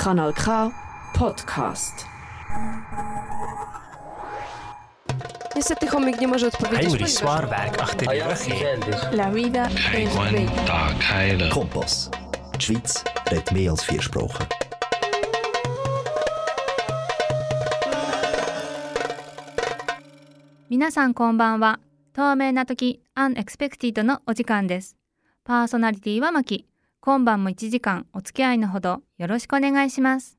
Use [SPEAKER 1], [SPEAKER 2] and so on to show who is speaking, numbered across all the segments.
[SPEAKER 1] Kanal K Podcast.
[SPEAKER 2] Niestety chomik nie może odpowiedzieć.
[SPEAKER 3] Swarberg die Röche.
[SPEAKER 2] La vida es bella.
[SPEAKER 4] Kompass. Die Schweiz redet mehr als vier Sprachen.
[SPEAKER 5] 皆さんこんばんは。透明な時、アンエクスペクティドのお時間です。パーソナリティはマキ。今晩も1時間お付き合いのほどよろしくお願いします。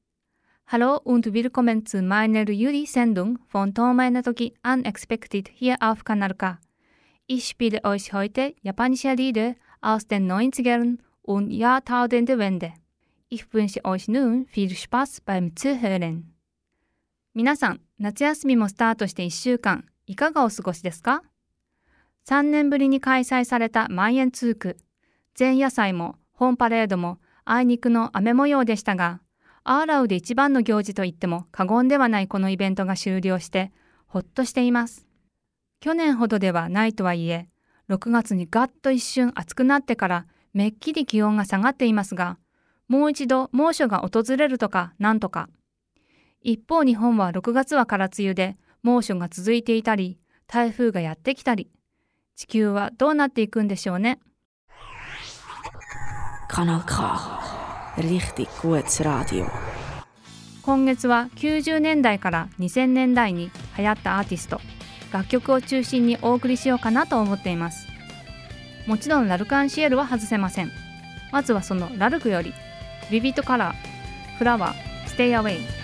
[SPEAKER 5] Hallo und willkommen zu meiner Juli-Sendung von 透明な時 Unexpected hier auf Kanal K. Ich spiele euch heute japanische Lieder aus den 90ern und Jahrtausendwende. Ich wünsche euch nun viel Spaß beim Zuhören. 皆さん、夏休みもスタートして1週間、いかがお過ごしですか ?3 年ぶりに開催された万円通区。前夜祭も本パレードもあいにくの雨模様でしたが、アーラウで一番の行事といっても過言ではないこのイベントが終了して、ほっとしています。去年ほどではないとはいえ、6月にガッと一瞬暑くなってからめっきり気温が下がっていますが、もう一度猛暑が訪れるとかなんとか。一方日本は6月は空梅雨で猛暑が続いていたり、台風がやってきたり、地球はどうなっていくんでしょうね。
[SPEAKER 1] Kanal K. Richtig gutes Radio.
[SPEAKER 5] 今月は90年代から2000年代に流行ったアーティスト、楽曲を中心にお送りしようかなと思っています。もちろん L'Arc〜en〜Ciel は外せません。まずはそのラルクより、
[SPEAKER 6] Vivid Colors、 flower、 STAY AWAY。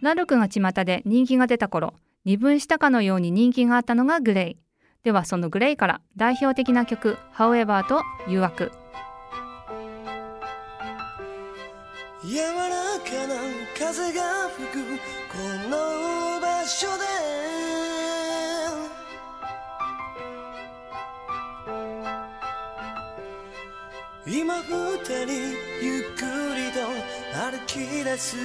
[SPEAKER 5] ラルクが巷で人気が出た頃二分したかのように人気があったのがグレイ。ではそのグレイから代表的な曲「However」と「誘惑」
[SPEAKER 6] 柔らかな風が吹くこの場所で。今二人ゆっくり歩き出す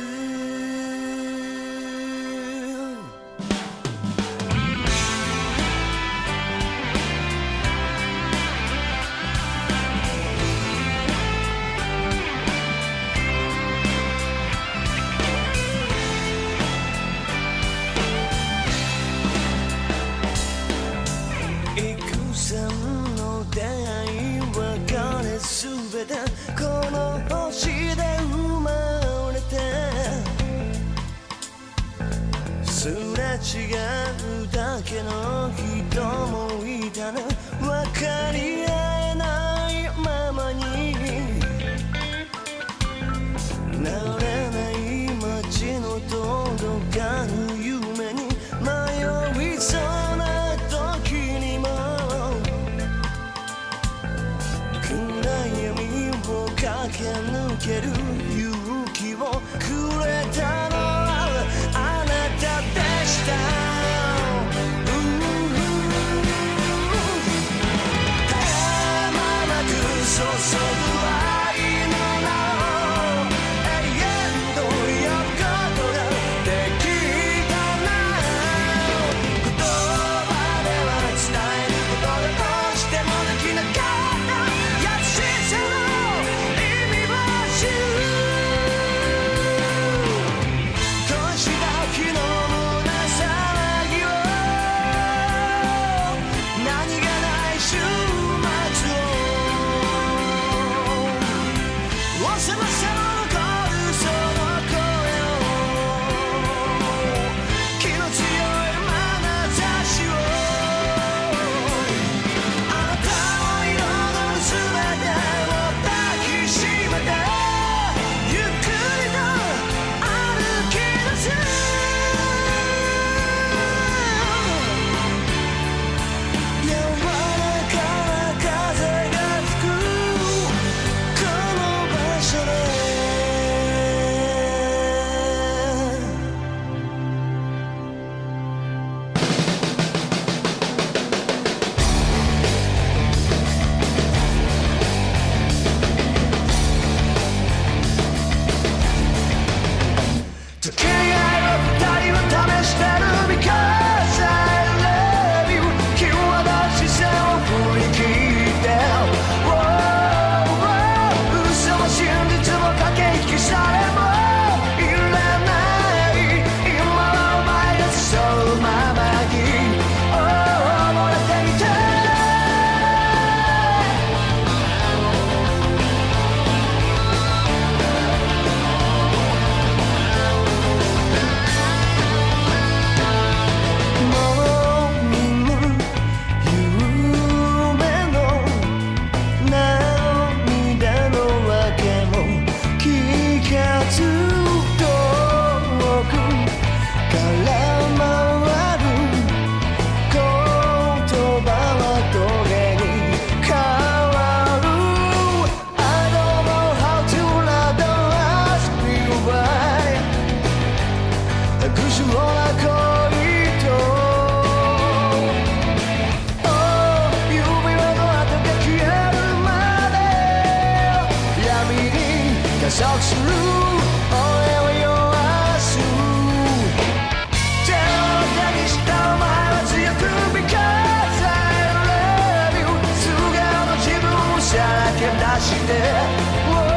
[SPEAKER 6] して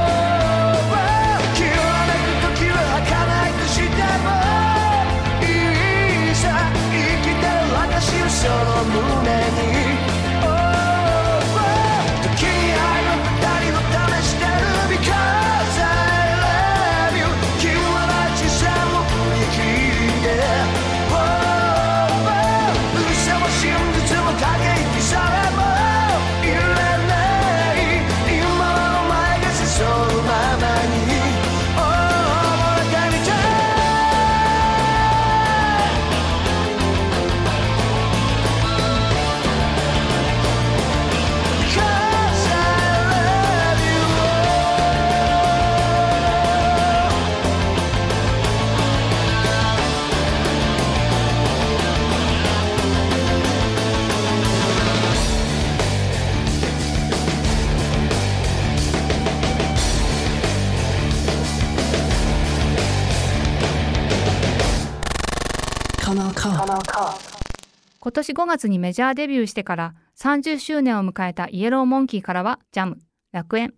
[SPEAKER 5] 今
[SPEAKER 1] 年5月にメジャーデビューしてから30周年を迎えたイエローモンキーからはジャム、楽園、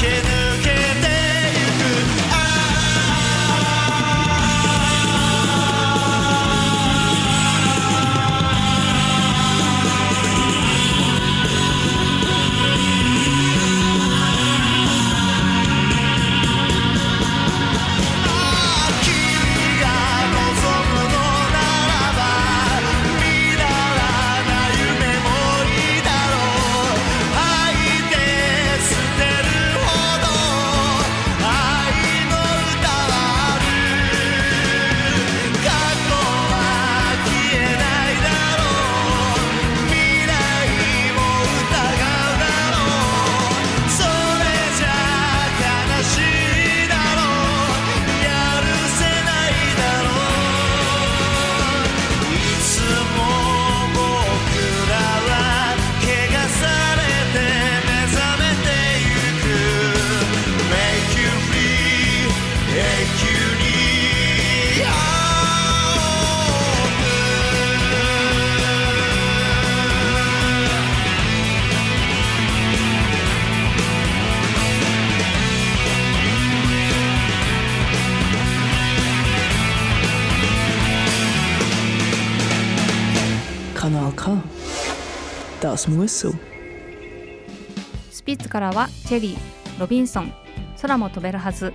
[SPEAKER 5] け
[SPEAKER 1] ぬ is so.
[SPEAKER 5] スピッツからはチェリー、ロビンソン、空も飛べるはず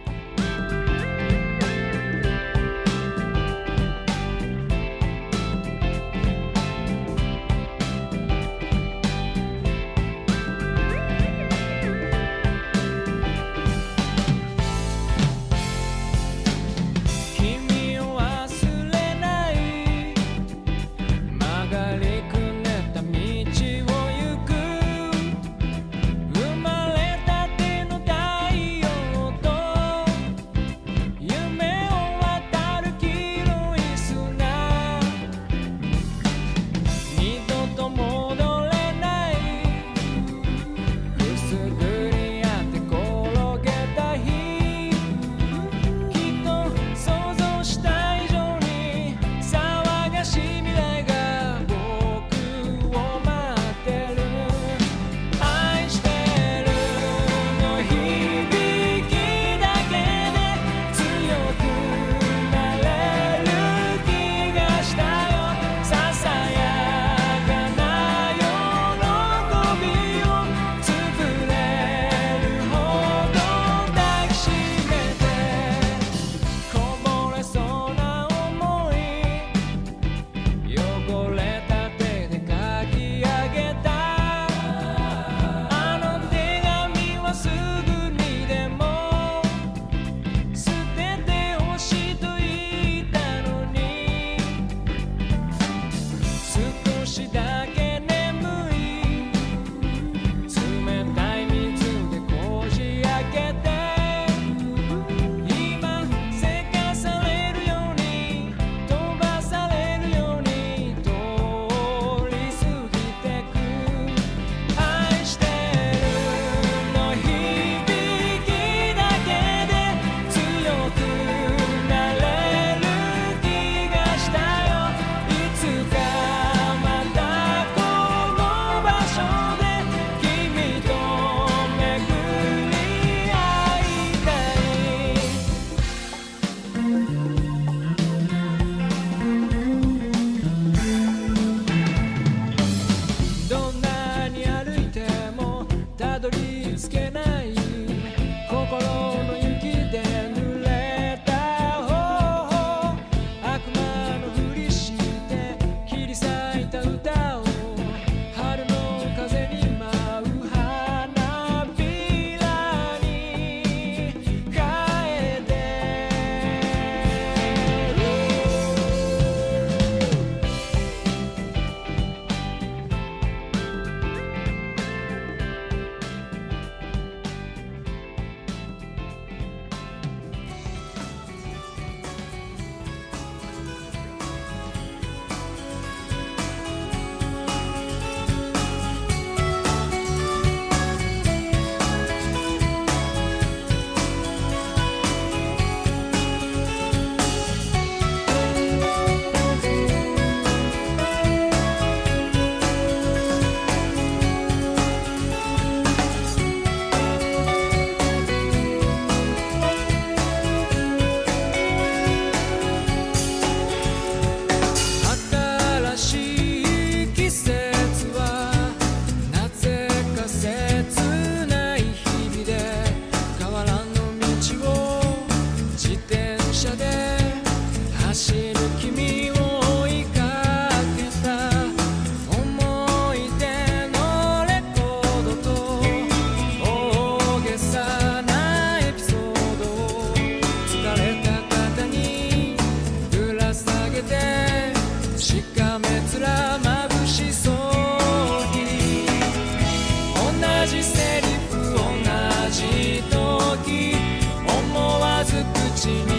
[SPEAKER 6] see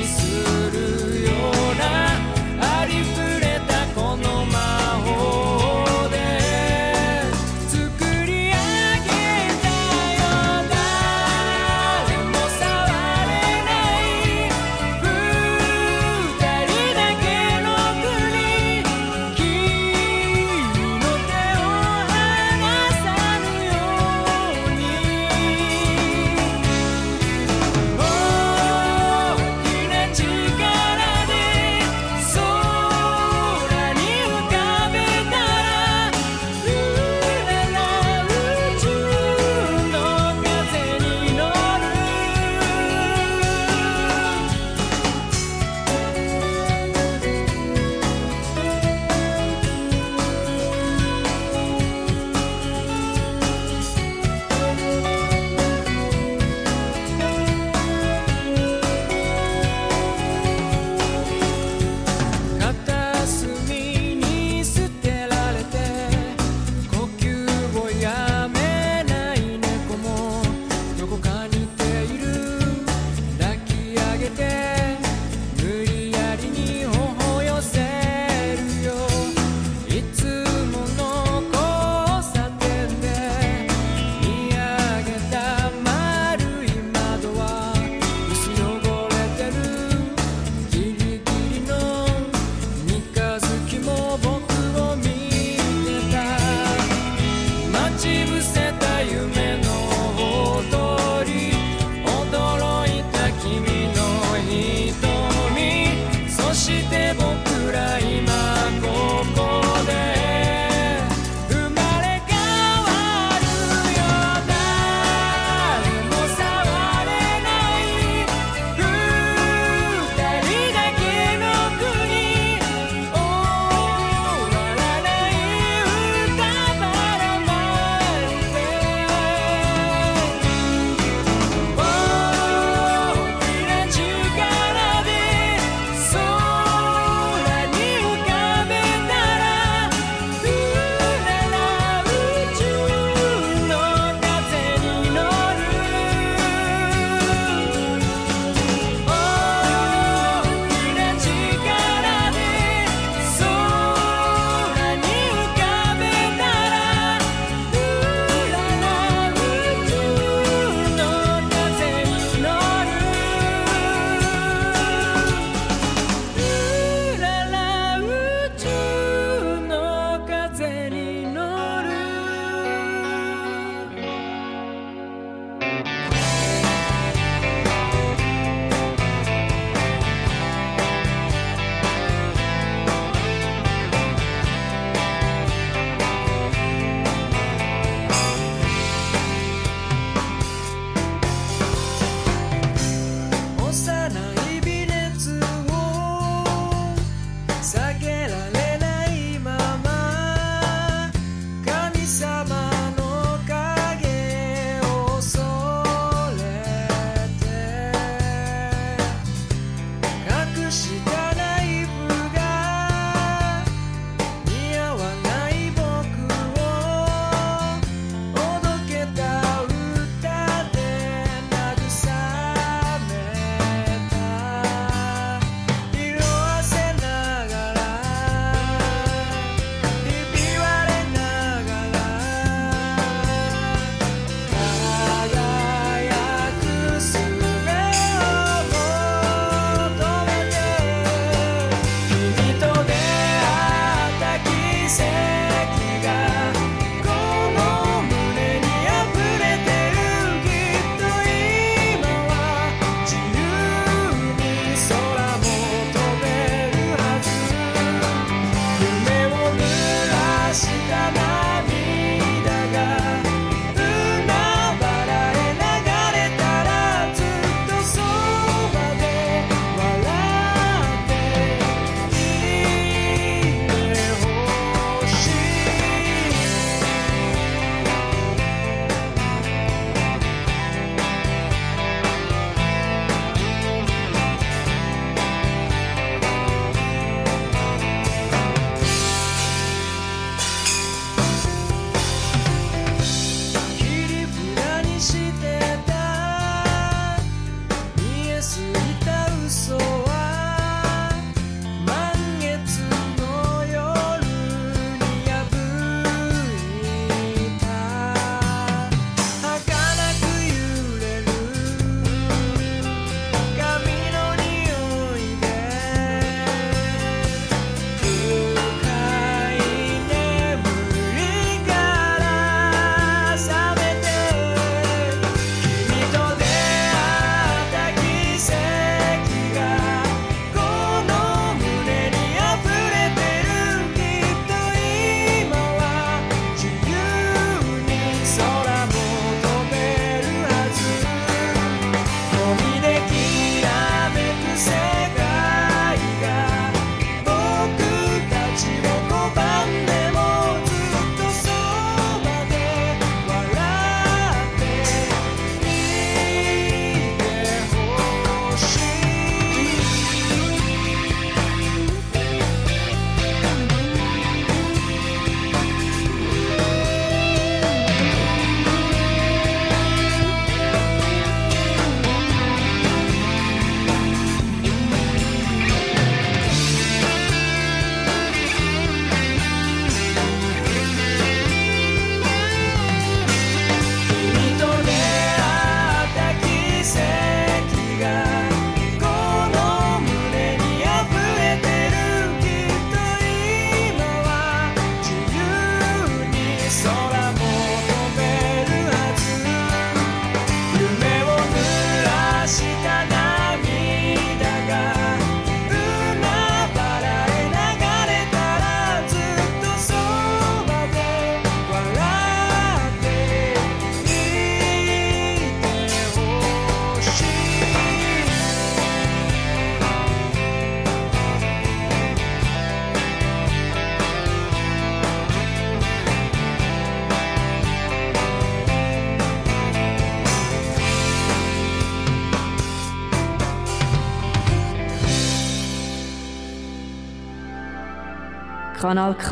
[SPEAKER 7] Kanal K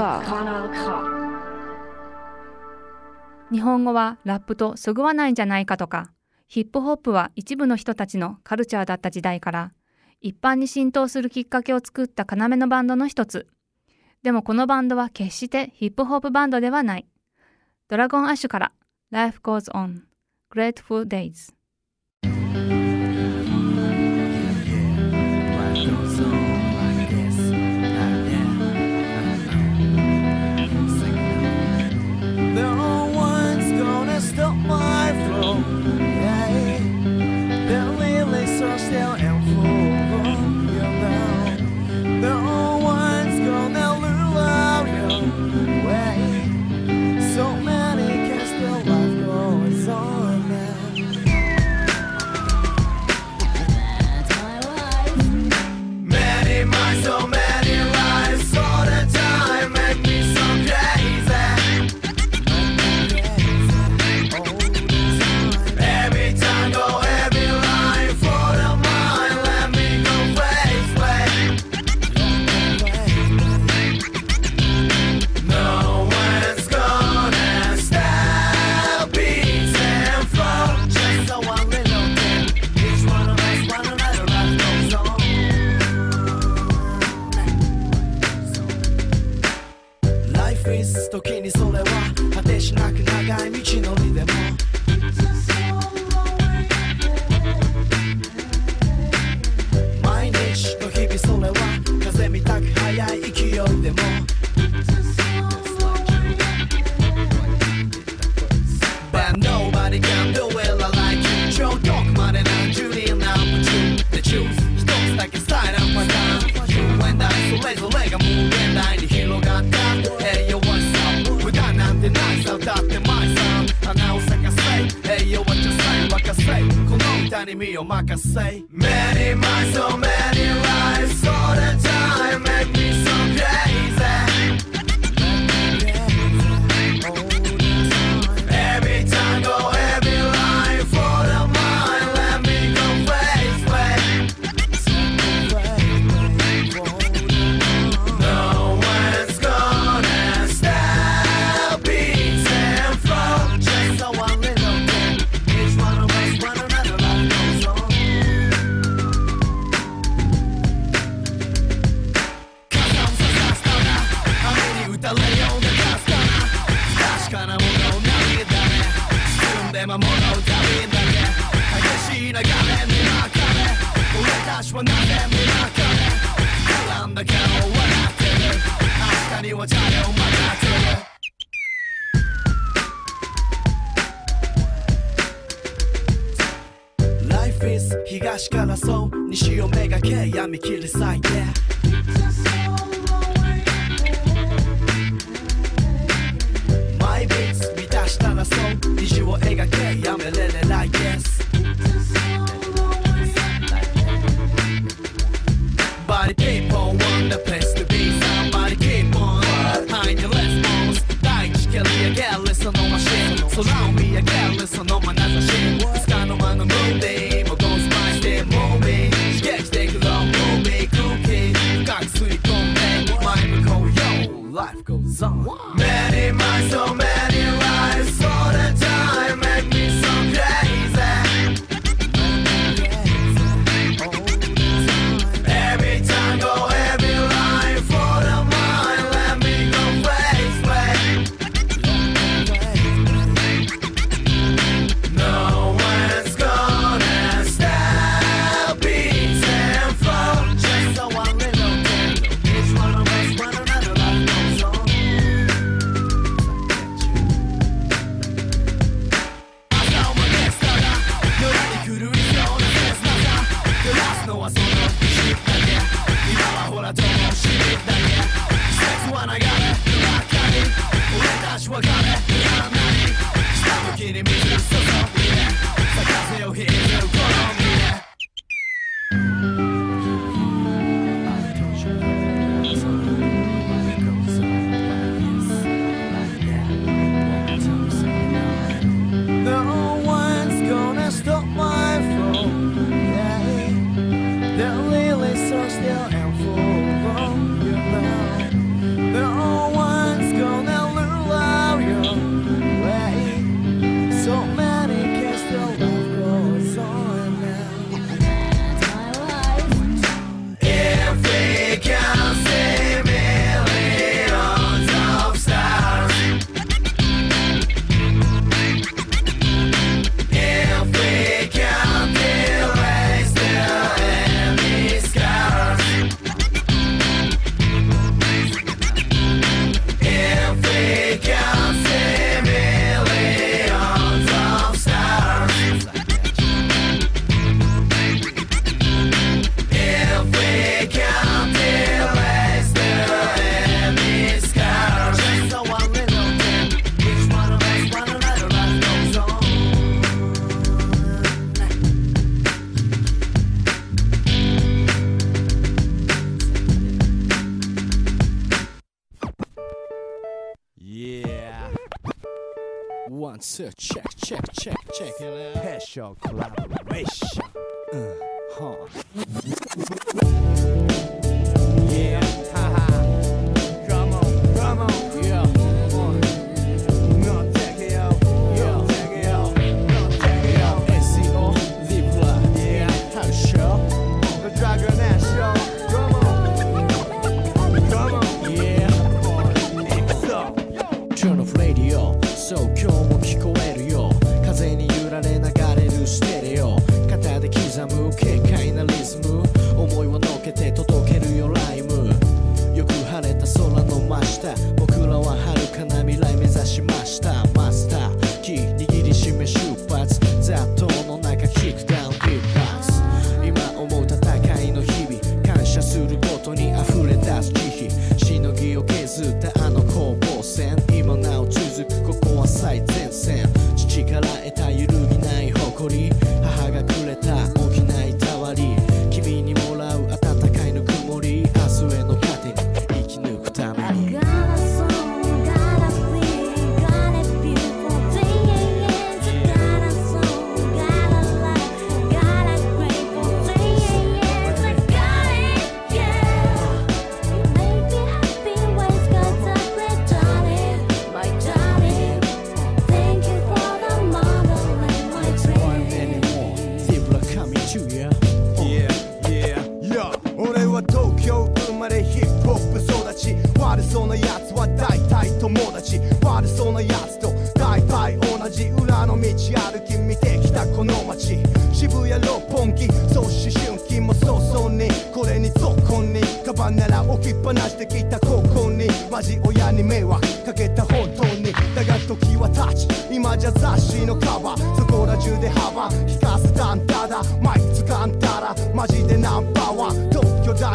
[SPEAKER 1] 日本語はラップとそぐわないんじゃないかとかヒップホップは一部の人たちのカルチャーだった時代から一般に浸透するきっかけを作った要のバンドの一つ。でもこのバンドは決してヒップホップバンドではない。ドラゴンアッシュから Life Goes On Grateful Days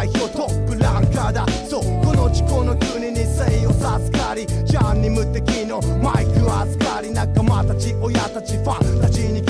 [SPEAKER 8] 代表トップランカーだ。そうこの地この国に精を授かりジャンに無敵のマイク預かり。仲間たち親たちファンたちに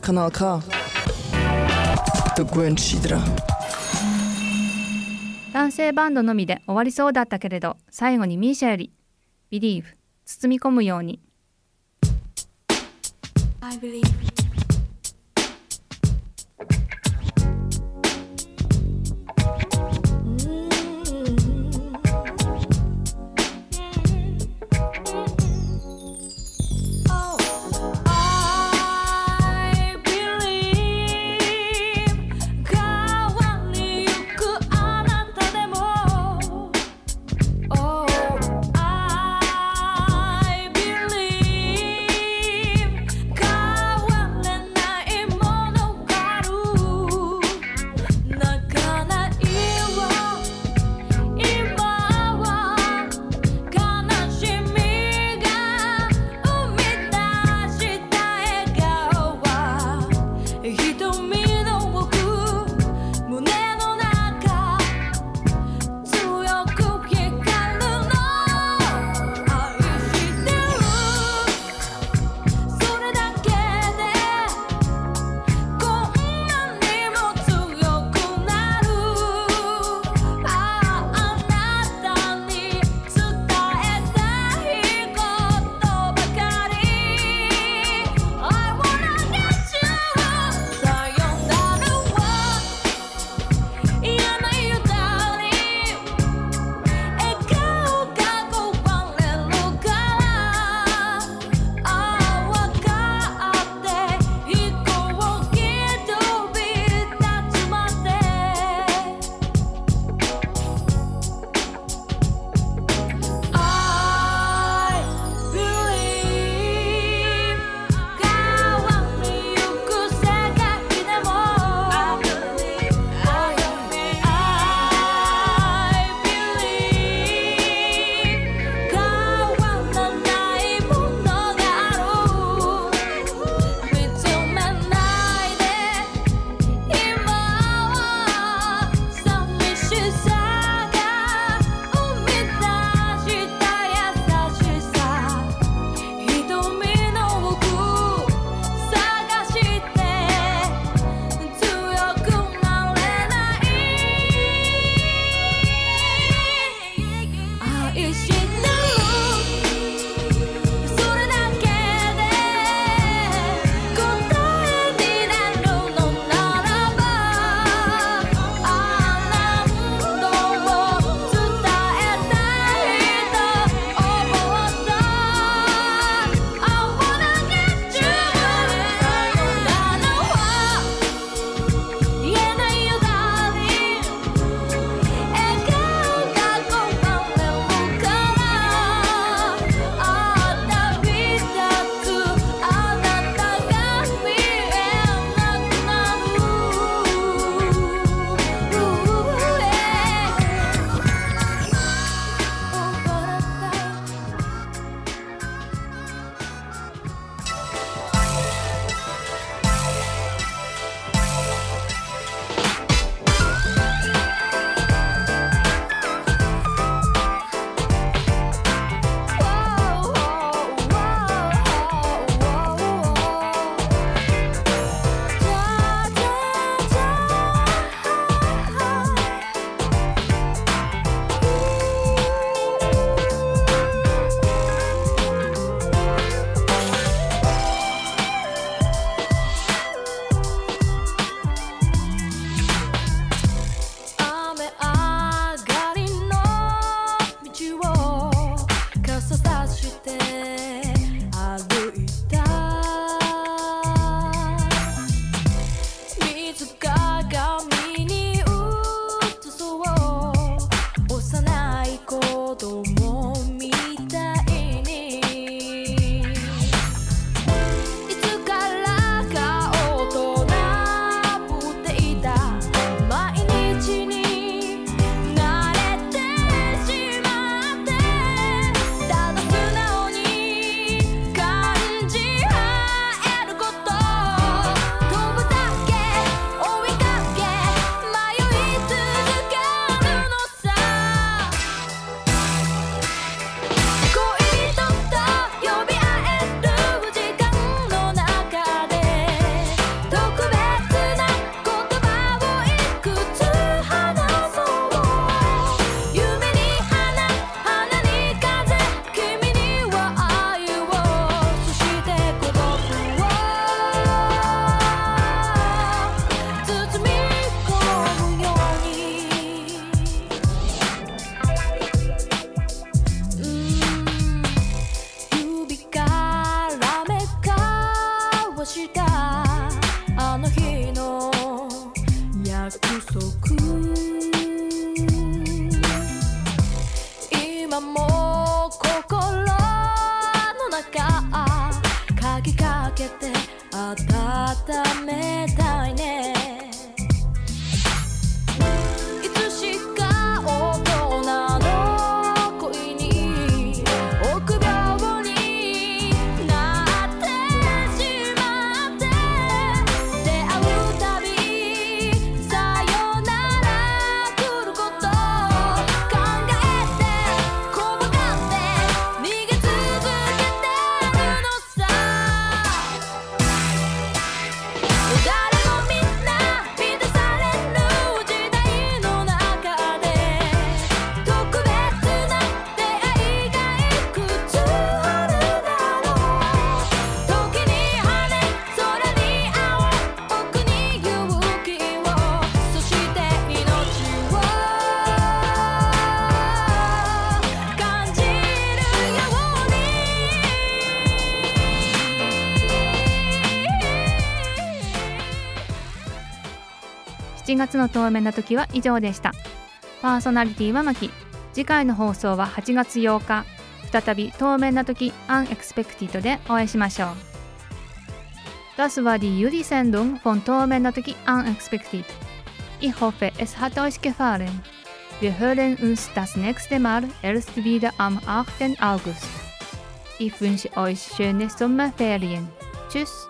[SPEAKER 1] Kanal K. Der Gwen Schidra.
[SPEAKER 5] 男性バンドのみで終わりそうだったけれど最後にミーシャより「Believe」包み込むように「
[SPEAKER 9] I believe you」心の中鍵かけて温めたいね。
[SPEAKER 5] 月の透明な時は以上でしたパーソナリティはマキ次回の放送は8月8日再び透明な時 Unexpected でお会いしましょう Das war die Juli-Sendung von Tormen Natiki Unexpected. Ich hoffe, es hat euch gefallen. Wir hören uns das nächste Mal erst wieder am 8. August. Ich wünsche euch schöne Sommerferien. Tschüss!